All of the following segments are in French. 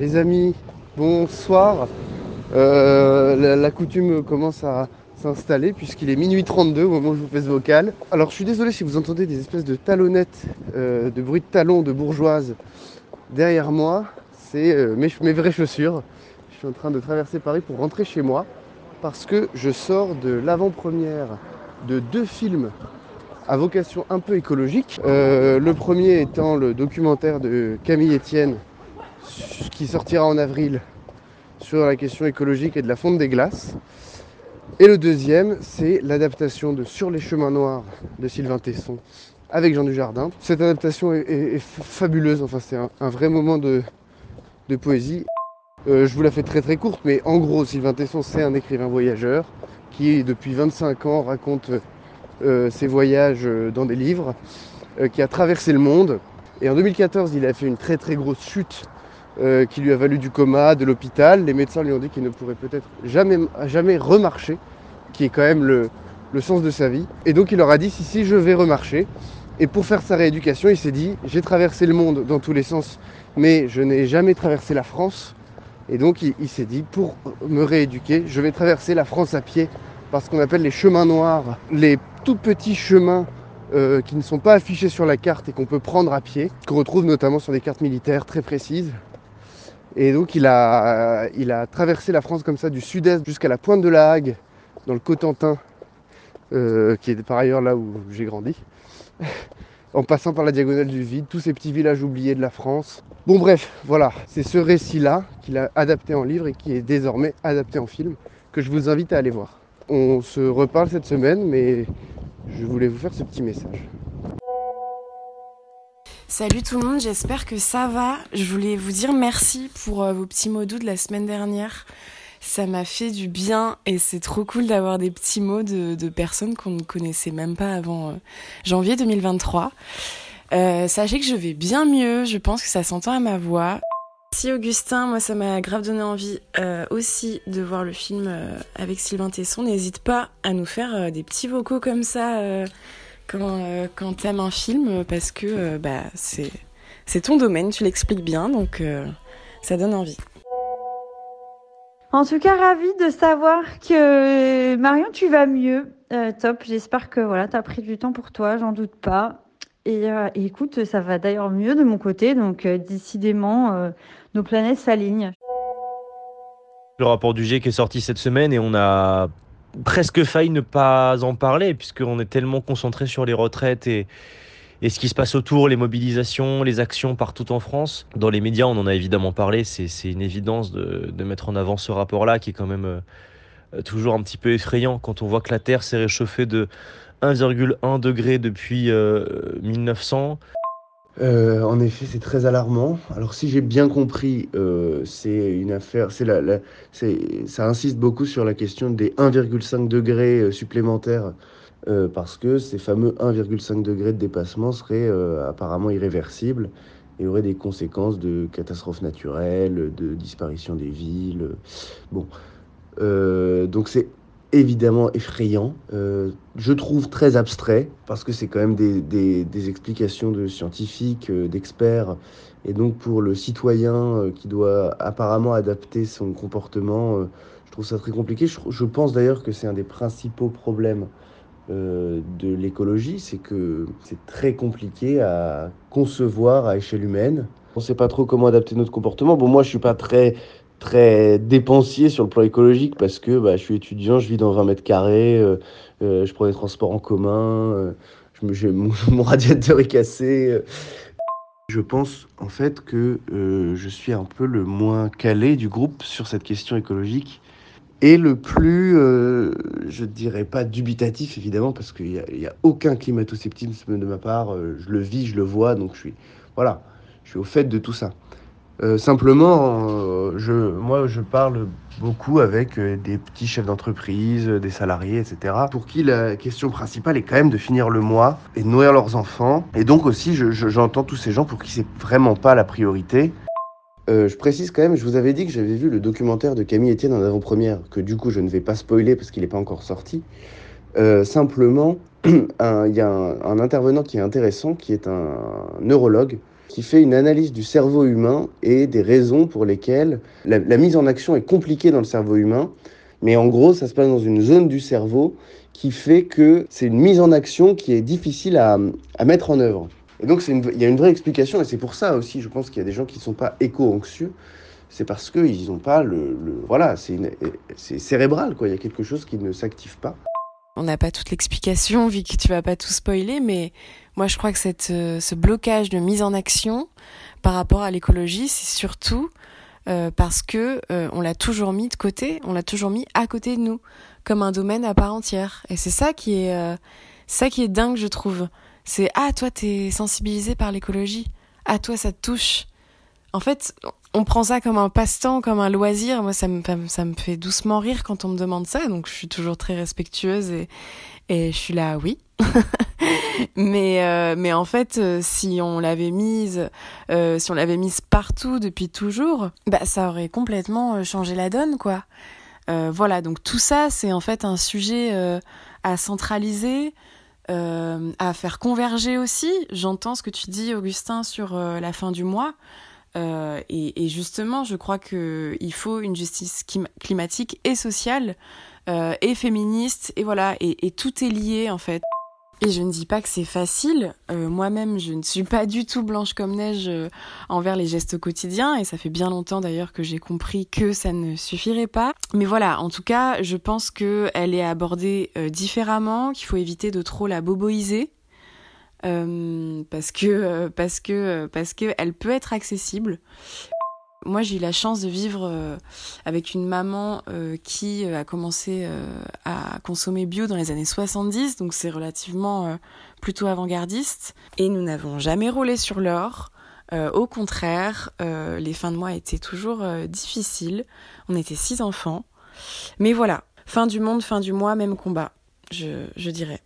Les amis, bonsoir. Euh, la, coutume commence à s'installer puisqu'il est minuit 32 au moment où je vous fais ce vocal. Alors je suis désolé si vous entendez des espèces de talonnettes, euh, de bruit de talons de bourgeoises derrière moi. C'est euh, mes, vraies chaussures. Je suis en train de traverser Paris pour rentrer chez moi parce que je sors de l'avant-première de deux films à vocation un peu écologique. Le premier étant le documentaire de Camille Etienne qui sortira en avril sur la question écologique et de la fonte des glaces. Et le deuxième, c'est l'adaptation de Sur les chemins noirs de Sylvain Tesson avec Jean Dujardin. Cette adaptation est, fabuleuse, enfin c'est un, vrai moment de, poésie. Euh, je vous la fais très très courte, mais en gros, Sylvain Tesson, c'est un écrivain voyageur qui, depuis 25 ans, raconte euh, ses voyages euh, dans des livres, qui a traversé le monde. Et en 2014, il a fait une très très grosse chute euh, qui lui a valu du coma, de l'hôpital. Les médecins lui ont dit qu'il ne pourrait peut-être jamais, jamais remarcher, qui est quand même le, sens de sa vie. Et donc il leur a dit si si je vais remarcher. Et pour faire sa rééducation, il s'est dit j'ai traversé le monde dans tous les sens, mais je n'ai jamais traversé la France. Et donc il, il s'est dit pour me rééduquer, je vais traverser la France à pied par ce qu'on appelle les chemins noirs, les tout petits chemins euh, qui ne sont pas affichés sur la carte et qu'on peut prendre à pied, qu'on retrouve notamment sur des cartes militaires très précises. Et donc il a, il a traversé la France comme ça du sud-est jusqu'à la pointe de la Hague, dans le Cotentin, euh, qui est par ailleurs là où j'ai grandi, en passant par la diagonale du vide, tous ces petits villages oubliés de la France. Bon bref, voilà, c'est ce récit-là qu'il a adapté en livre et qui est désormais adapté en film, que je vous invite à aller voir. On se reparle cette semaine, mais je voulais vous faire ce petit message. Salut tout le monde, j'espère que ça va. Je voulais vous dire merci pour euh, vos petits mots doux de la semaine dernière. Ça m'a fait du bien et c'est trop cool d'avoir des petits mots de, personnes qu'on ne connaissait même pas avant euh, janvier 2023. Euh, sachez que je vais bien mieux, je pense que ça s'entend à ma voix. Merci Augustin, moi ça m'a grave donné envie aussi de voir le film avec Sylvain Tesson. N'hésite pas à nous faire des petits vocaux comme ça quand, euh, quand t'aimes un film parce que euh, bah, c'est, c'est ton domaine, tu l'expliques bien donc euh, ça donne envie. En tout cas, ravie de savoir que Marion, tu vas mieux. Euh, top. J'espère que voilà, tu as pris du temps pour toi, j'en doute pas. Et, euh, et écoute, ça va d'ailleurs mieux de mon côté. Donc, euh, décidément, euh, nos planètes s'alignent. Le rapport du G qui est sorti cette semaine et on a presque failli ne pas en parler puisqu'on est tellement concentré sur les retraites et, et ce qui se passe autour, les mobilisations, les actions partout en France. Dans les médias, on en a évidemment parlé, c'est une évidence de, mettre en avant ce rapport-là qui est quand même euh, toujours un petit peu effrayant quand on voit que la Terre s'est réchauffée de 1,1 degré depuis euh, 1900. Euh, en effet, c'est très alarmant. Alors, si j'ai bien compris, euh, c'est une affaire. C'est la, la- ça insiste beaucoup sur la question des 1,5 degrés euh, supplémentaires, parce que ces fameux 1,5 degrés de dépassement seraient apparemment irréversibles et auraient des conséquences de catastrophes naturelles, de disparition des villes. Bon, donc c'est évidemment effrayant. Euh, je trouve très abstrait parce que c'est quand même des, des- explications de scientifiques, euh, d'experts. Et donc pour le citoyen euh, qui doit apparemment adapter son comportement, je trouve ça très compliqué. Je, pense d'ailleurs que c'est un des principaux problèmes de l'écologie, c'est que c'est très compliqué à concevoir à échelle humaine. On ne sait pas trop comment adapter notre comportement. Bon, moi, je suis pas très très dépensier sur le plan écologique parce que bah, je suis étudiant, je vis dans 20 mètres carrés, euh, euh, je prends les transports en commun, euh, je mon, radiateur est cassé. Je pense en fait que je suis un peu le moins calé du groupe sur cette question écologique et le plus, euh, je dirais pas dubitatif évidemment, parce qu'il n'y a, aucun climato-scepticisme de ma part, je le vis, je le vois, donc je suis, voilà, je suis au fait de tout ça. Euh, simplement, euh, moi, je parle beaucoup avec euh, des petits chefs d'entreprise, des salariés, etc., pour qui la question principale est quand même de finir le mois et de nourrir leurs enfants. Et donc aussi, j'entends je, tous ces gens pour qui c'est vraiment pas la priorité. Je précise quand même, je vous avais dit que j'avais vu le documentaire de Camille Etienne en avant-première, que du coup je ne vais pas spoiler parce qu'il n'est pas encore sorti. Simplement, il y a un, intervenant qui est intéressant, qui est un neurologue, qui fait une analyse du cerveau humain et des raisons pour lesquelles la, mise en action est compliquée dans le cerveau humain. Mais en gros, ça se passe dans une zone du cerveau qui fait que c'est une mise en action qui est difficile à, à mettre en œuvre. Et donc, une, il y a une vraie explication, et c'est pour ça aussi, je pense qu'il y a des gens qui ne sont pas éco-anxieux. C'est parce qu'ils n'ont pas le. le voilà, c'est cérébral, quoi. Il y a quelque chose qui ne s'active pas. On n'a pas toute l'explication, vu que tu vas pas tout spoiler, mais moi je crois que euh, ce blocage de mise en action par rapport à l'écologie, c'est surtout euh, parce que euh, on l'a toujours mis de côté, on l'a toujours mis à côté de nous, comme un domaine à part entière. Et c'est ça qui est, ça qui est dingue, je trouve. C'est ah toi t'es sensibilisé par l'écologie, ah toi ça te touche. En fait, on prend ça comme un passe-temps, comme un loisir. Moi, ça me, ça me fait doucement rire quand on me demande ça. Donc, je suis toujours très respectueuse et, et je suis là, oui. mais, euh, mais en fait, euh, si on l'avait mise, euh, si on l'avait mise partout depuis toujours, bah, ça aurait complètement changé la donne, quoi. voilà. Donc, tout ça, c'est en fait un sujet à centraliser, à faire converger aussi. J'entends ce que tu dis, Augustin, sur la fin du mois. Et, justement, je crois qu'il faut une justice climatique et sociale et féministe. Et voilà, et, tout est lié en fait. Et je ne dis pas que c'est facile. Euh, Moi-même, je ne suis pas du tout blanche comme neige euh, envers les gestes quotidiens. Et ça fait bien longtemps d'ailleurs que j'ai compris que ça ne suffirait pas. Mais voilà, en tout cas, je pense qu'elle est abordée euh, différemment, qu'il faut éviter de trop la boboiser. Parce que parce que parce que elle peut être accessible moi, j'ai eu la chance de vivre euh, avec une maman euh, qui euh, a commencé à consommer bio dans les années 70, donc c'est relativement plutôt avant-gardiste. Et nous n'avons jamais roulé sur l'or. au contraire, les fins de mois étaient toujours difficiles. On était six enfants. Mais voilà, fin du monde, fin du mois, même combat, je, je dirais.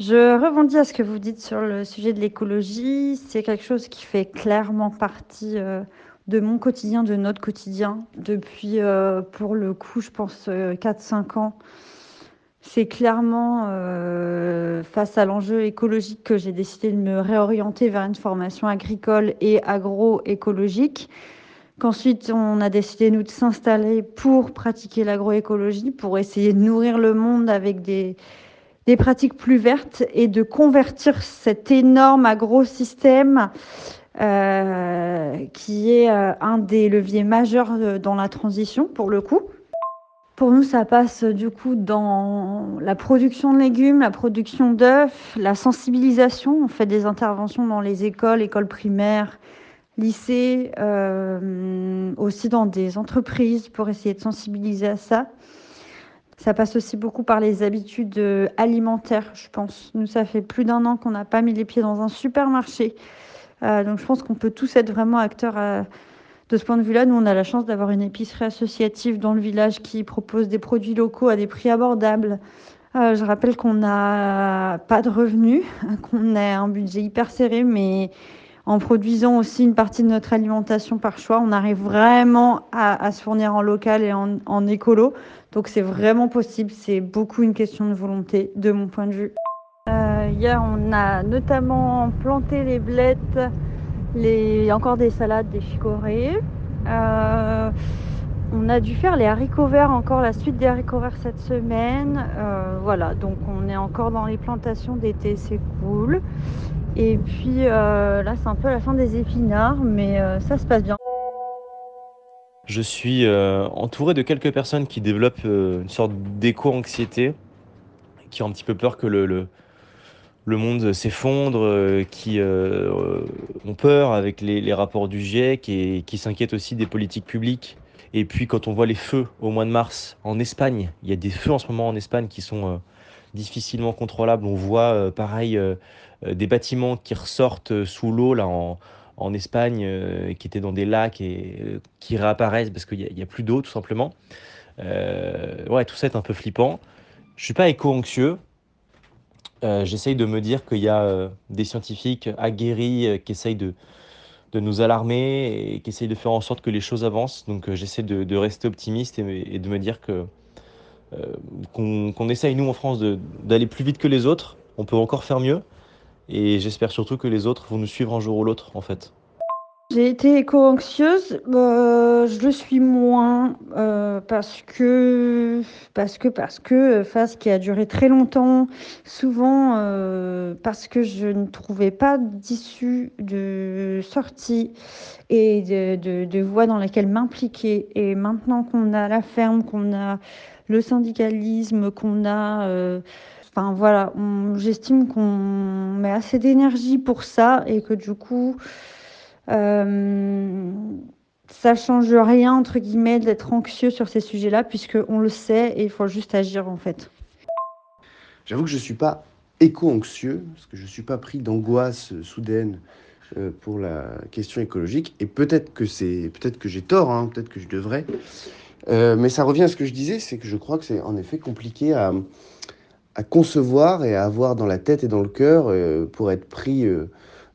Je rebondis à ce que vous dites sur le sujet de l'écologie. C'est quelque chose qui fait clairement partie euh, de mon quotidien, de notre quotidien, depuis, euh, pour le coup, je pense, euh, 4-5 ans. C'est clairement euh, face à l'enjeu écologique que j'ai décidé de me réorienter vers une formation agricole et agroécologique. Qu'ensuite, on a décidé, nous, de s'installer pour pratiquer l'agroécologie, pour essayer de nourrir le monde avec des, des pratiques plus vertes et de convertir cet énorme agro-système euh, qui est euh, un des leviers majeurs euh, dans la transition pour le coup. Pour nous, ça passe du coup dans la production de légumes, la production d'œufs, la sensibilisation. On fait des interventions dans les écoles, écoles primaires, lycées, aussi dans des entreprises pour essayer de sensibiliser à ça. Ça passe aussi beaucoup par les habitudes euh, alimentaires, je pense. Nous, ça fait plus d'un an qu'on n'a pas mis les pieds dans un supermarché. Euh, donc, je pense qu'on peut tous être vraiment acteurs à, de ce point de vue-là. Nous, on a la chance d'avoir une épicerie associative dans le village qui propose des produits locaux à des prix abordables. Euh, je rappelle qu'on n'a pas de revenus, qu'on a un budget hyper serré, mais en produisant aussi une partie de notre alimentation par choix, on arrive vraiment à, se fournir en local et en, en écolo. Donc c'est vraiment possible, c'est beaucoup une question de volonté de mon point de vue. Euh, hier, on a notamment planté les blettes, les... encore des salades, des chicorées. Euh, on a dû faire les haricots verts, encore la suite des haricots verts cette semaine. Euh, voilà, donc on est encore dans les plantations d'été, c'est cool. Et puis euh, là, c'est un peu la fin des épinards, mais euh, ça se passe bien. Je suis euh, entouré de quelques personnes qui développent une sorte d'éco-anxiété, qui ont un petit peu peur que le, le, le monde s'effondre, qui ont peur avec les, rapports du GIEC et qui s'inquiètent aussi des politiques publiques. Et puis quand on voit les feux au mois de mars en Espagne, il y a des feux en ce moment en Espagne qui sont difficilement contrôlables. On voit pareil des bâtiments qui ressortent sous l'eau là en, en Espagne, qui étaient dans des lacs et qui réapparaissent parce qu'il n'y a, plus d'eau tout simplement. ouais, tout ça est un peu flippant. Je suis pas éco-anxieux, euh, j'essaye de me dire qu'il y a euh, des scientifiques aguerris euh, qui essayent de, de nous alarmer et qui essayent de faire en sorte que les choses avancent. Donc j'essaie de, rester optimiste et, de me dire que qu'on essaye, nous en France, d'aller plus vite que les autres. On peut encore faire mieux. Et j'espère surtout que les autres vont nous suivre un jour ou l'autre, en fait. J'ai été éco-anxieuse, euh, je le suis moins euh, parce que parce que parce que phase qui a duré très longtemps, souvent euh, parce que je ne trouvais pas d'issue de sortie et de, de, de voie dans laquelle m'impliquer. Et maintenant qu'on a la ferme, qu'on a le syndicalisme, qu'on a Enfin voilà, j'estime qu'on met assez d'énergie pour ça et que du coup, euh, ça change rien, entre guillemets, d'être anxieux sur ces sujets-là, puisqu'on le sait et il faut juste agir en fait. J'avoue que je suis pas éco-anxieux, parce que je suis pas pris d'angoisse soudaine euh, pour la question écologique. Et peut-être que c'est, peut-être que j'ai tort, hein, peut-être que je devrais. Euh, mais ça revient à ce que je disais, c'est que je crois que c'est en effet compliqué à, concevoir et à avoir dans la tête et dans le cœur euh, pour être pris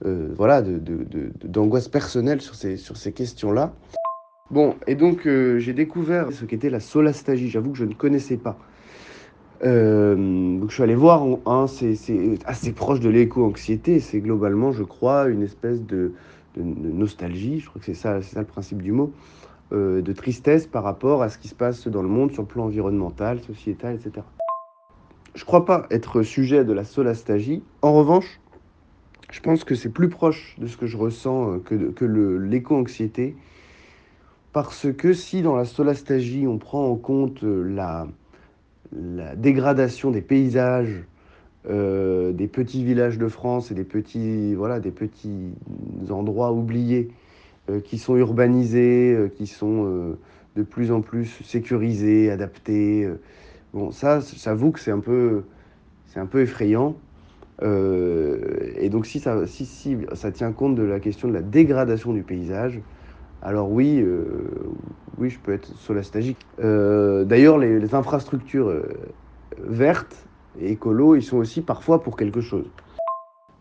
euh, voilà, d'angoisse personnelle sur ces, sur ces questions-là. Bon, et donc euh, j'ai découvert ce qu'était la solastagie. J'avoue que je ne connaissais pas. Euh, donc je suis allé voir, hein, c'est assez proche de l'éco-anxiété. C'est globalement, je crois, une espèce de, nostalgie. Je crois que c'est ça, ça le principe du mot. de tristesse par rapport à ce qui se passe dans le monde sur le plan environnemental, sociétal, etc. Je ne crois pas être sujet de la solastagie. En revanche, je pense que c'est plus proche de ce que je ressens euh, que, que l'éco-anxiété. Parce que si dans la solastagie, on prend en compte euh, la, dégradation des paysages, euh, des petits villages de France et des petits, voilà, des petits endroits oubliés qui sont urbanisés, qui sont de plus en plus sécurisés, adaptés. bon, ça, j'avoue que c'est un c'est un peu effrayant. Euh, et donc si ça, si, si ça tient compte de la question de la dégradation du paysage, alors oui, euh, oui, je peux être solastagique. Euh, D'ailleurs, les, infrastructures vertes et écolo, ils sont aussi parfois pour quelque chose.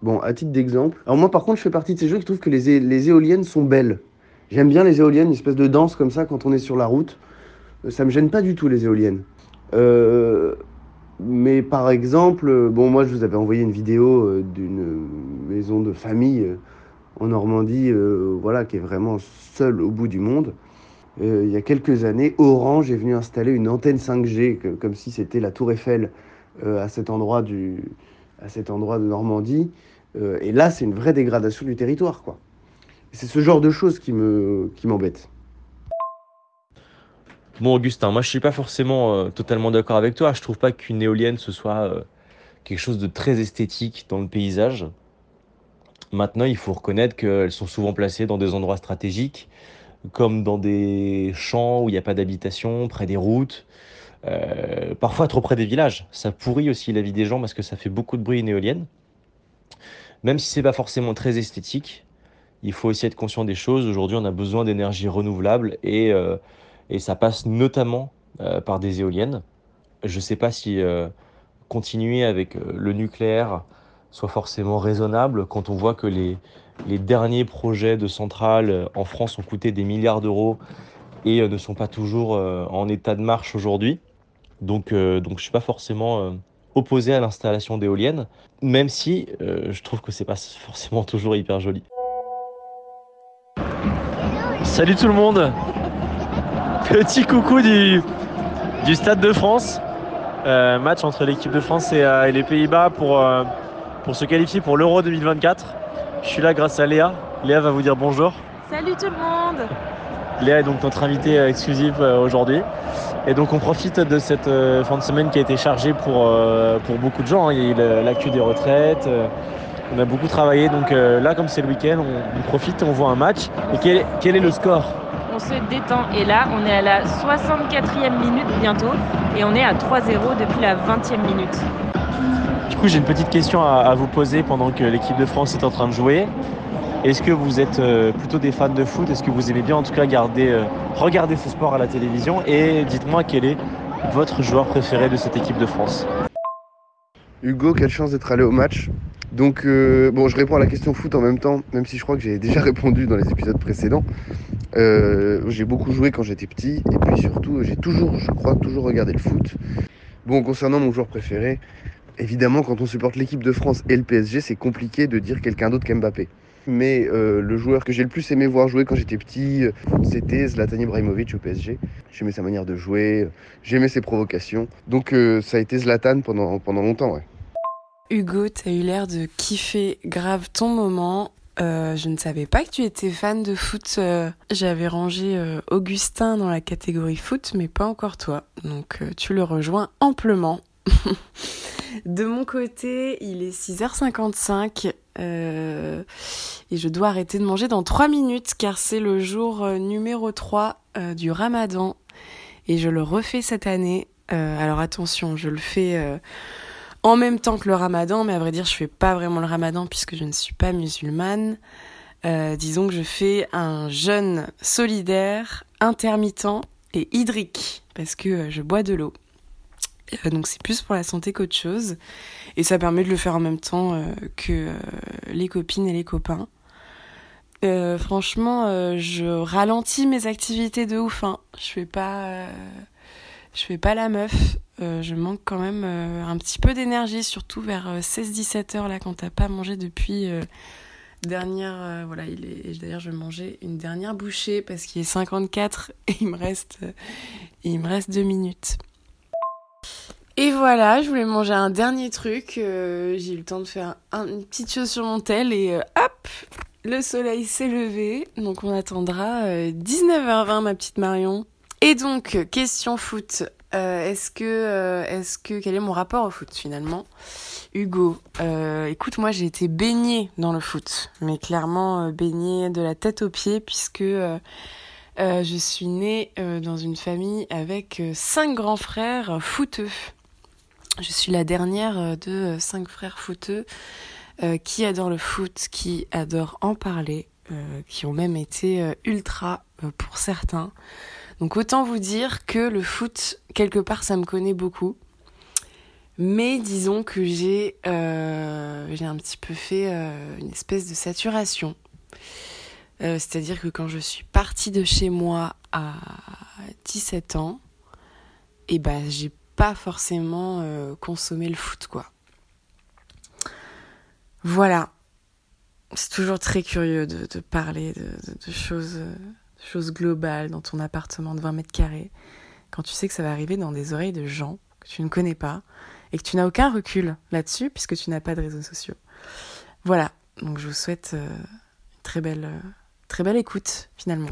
Bon, à titre d'exemple, alors moi par contre, je fais partie de ces gens qui trouvent que les, les éoliennes sont belles. J'aime bien les éoliennes, une espèce de danse comme ça quand on est sur la route. Ça me gêne pas du tout les éoliennes. Mais par exemple, bon, moi je vous avais envoyé une vidéo euh, d'une maison de famille euh, en Normandie, euh, voilà, qui est vraiment seule au bout du monde. il y a quelques années, Orange est venu installer une antenne 5G, comme si c'était la Tour Eiffel à, cet endroit de Normandie. et là, c'est une vraie dégradation du territoire, quoi. C'est ce genre de choses qui m'embête. Bon, Augustin, moi je suis pas forcément euh, totalement d'accord avec toi. Je trouve pas qu'une éolienne ce soit euh, quelque chose de très esthétique dans le paysage. Maintenant, il faut reconnaître qu'elles sont souvent placées dans des endroits stratégiques, comme dans des champs où il n'y a pas d'habitation, près des routes, euh, parfois trop près des villages. Ça pourrit aussi la vie des gens parce que ça fait beaucoup de bruit une éolienne. Même si c'est pas forcément très esthétique, il faut aussi être conscient des choses. Aujourd'hui, on a besoin d'énergie renouvelable et et ça passe notamment euh, par des éoliennes. Je ne sais pas si euh, continuer avec euh, le nucléaire soit forcément raisonnable quand on voit que les, derniers projets de centrales en France ont coûté des milliards d'euros et ne sont pas toujours en état de marche aujourd'hui. Donc, donc je ne suis pas forcément opposé à l'installation d'éoliennes, même si je trouve que c'est pas forcément toujours hyper joli. Salut tout le monde Petit coucou du, du Stade de France. Euh, match entre l'équipe de France et, euh, les Pays-Bas pour, euh, pour se qualifier pour l'Euro 2024. Je suis là grâce à Léa. Léa va vous dire bonjour. Salut tout le monde Léa est donc notre invitée exclusive aujourd'hui. Et donc on profite de cette fin de semaine qui a été chargée pour, pour beaucoup de gens. Il y a eu l'actu des retraites. On a beaucoup travaillé. Donc là, comme c'est le week-end, on, profite, on voit un match. Et quel, quel est le score? On se détend. Et là, on est à la 64e minute bientôt et on est à 3-0 depuis la 20e minute. Du coup, j'ai une petite question à, vous poser pendant que l'équipe de France est en train de jouer. Est-ce que vous êtes euh, plutôt des fans de foot? Est-ce que vous aimez bien en tout cas garder, euh, regarder ce sport à la télévision? Et dites-moi quel est votre joueur préféré de cette équipe de France? Hugo, quelle chance d'être allé au match. Donc, euh, bon, je réponds à la question foot en même temps, même si je crois que j'ai déjà répondu dans les épisodes précédents. Euh, j'ai beaucoup joué quand j'étais petit, et puis surtout, j'ai toujours, je crois, toujours regardé le foot. Bon, concernant mon joueur préféré, évidemment, quand on supporte l'équipe de France et le PSG, c'est compliqué de dire quelqu'un d'autre qu'Mbappé. Mais euh, le joueur que j'ai le plus aimé voir jouer quand j'étais petit, c'était Zlatan Ibrahimovic au PSG. J'aimais sa manière de jouer, j'aimais ses provocations. Donc ça a été Zlatan pendant, pendant longtemps, ouais. Hugo, t'as eu l'air de kiffer grave ton moment. Euh, je ne savais pas que tu étais fan de foot. Euh, j'avais rangé euh, Augustin dans la catégorie foot, mais pas encore toi. Donc tu le rejoins amplement. de mon côté, il est 6h55 et je dois arrêter de manger dans 3 minutes car c'est le jour numéro 3 du ramadan et je le refais cette année. alors attention, je le fais en même temps que le ramadan, mais à vrai dire, je fais pas vraiment le ramadan puisque je ne suis pas musulmane. Euh, disons que je fais un jeûne solidaire, intermittent et hydrique parce que euh, je bois de l'eau. Euh, donc c'est plus pour la santé qu'autre chose. Et ça permet de le faire en même temps que les copines et les copains. franchement, je ralentis mes activités de ouf. Hein. Je fais pas, je fais pas la meuf. Euh, je manque quand même euh, un petit peu d'énergie, surtout vers 16-17 euh, heures là quand t'as pas mangé depuis dernière voilà il est d'ailleurs je vais manger une dernière bouchée parce qu'il est 54 et il me reste il me reste deux minutes. Et voilà, je voulais manger un dernier truc. j'ai eu le temps de faire une petite chose sur mon tel et hop, le soleil s'est levé. Donc on attendra 19h20 ma petite Marion. Et donc, question foot. Euh, est-ce que, euh, est-ce que, quel est mon rapport au foot finalement? Hugo, euh, écoute, moi j'ai été baignée dans le foot, mais clairement baignée de la tête aux pieds puisque je suis née dans une famille avec cinq grands frères footeux. Je suis la dernière de cinq frères footeux qui adorent le foot, qui adorent en parler, qui ont même été ultra pour certains. Donc autant vous dire que le foot, quelque part, ça me connaît beaucoup. Mais disons que j'ai euh, un petit peu fait euh, une espèce de saturation. Euh, c'est-à-dire que quand je suis partie de chez moi à 17 ans, et eh ben j'ai pas forcément consommé le foot quoi. Voilà. C'est toujours très curieux de, parler de choses chose globale dans ton appartement de 20 mètres carrés, quand tu sais que ça va arriver dans des oreilles de gens que tu ne connais pas et que tu n'as aucun recul là-dessus puisque tu n'as pas de réseaux sociaux. Voilà, donc je vous souhaite euh, une très belle, euh, très belle écoute finalement.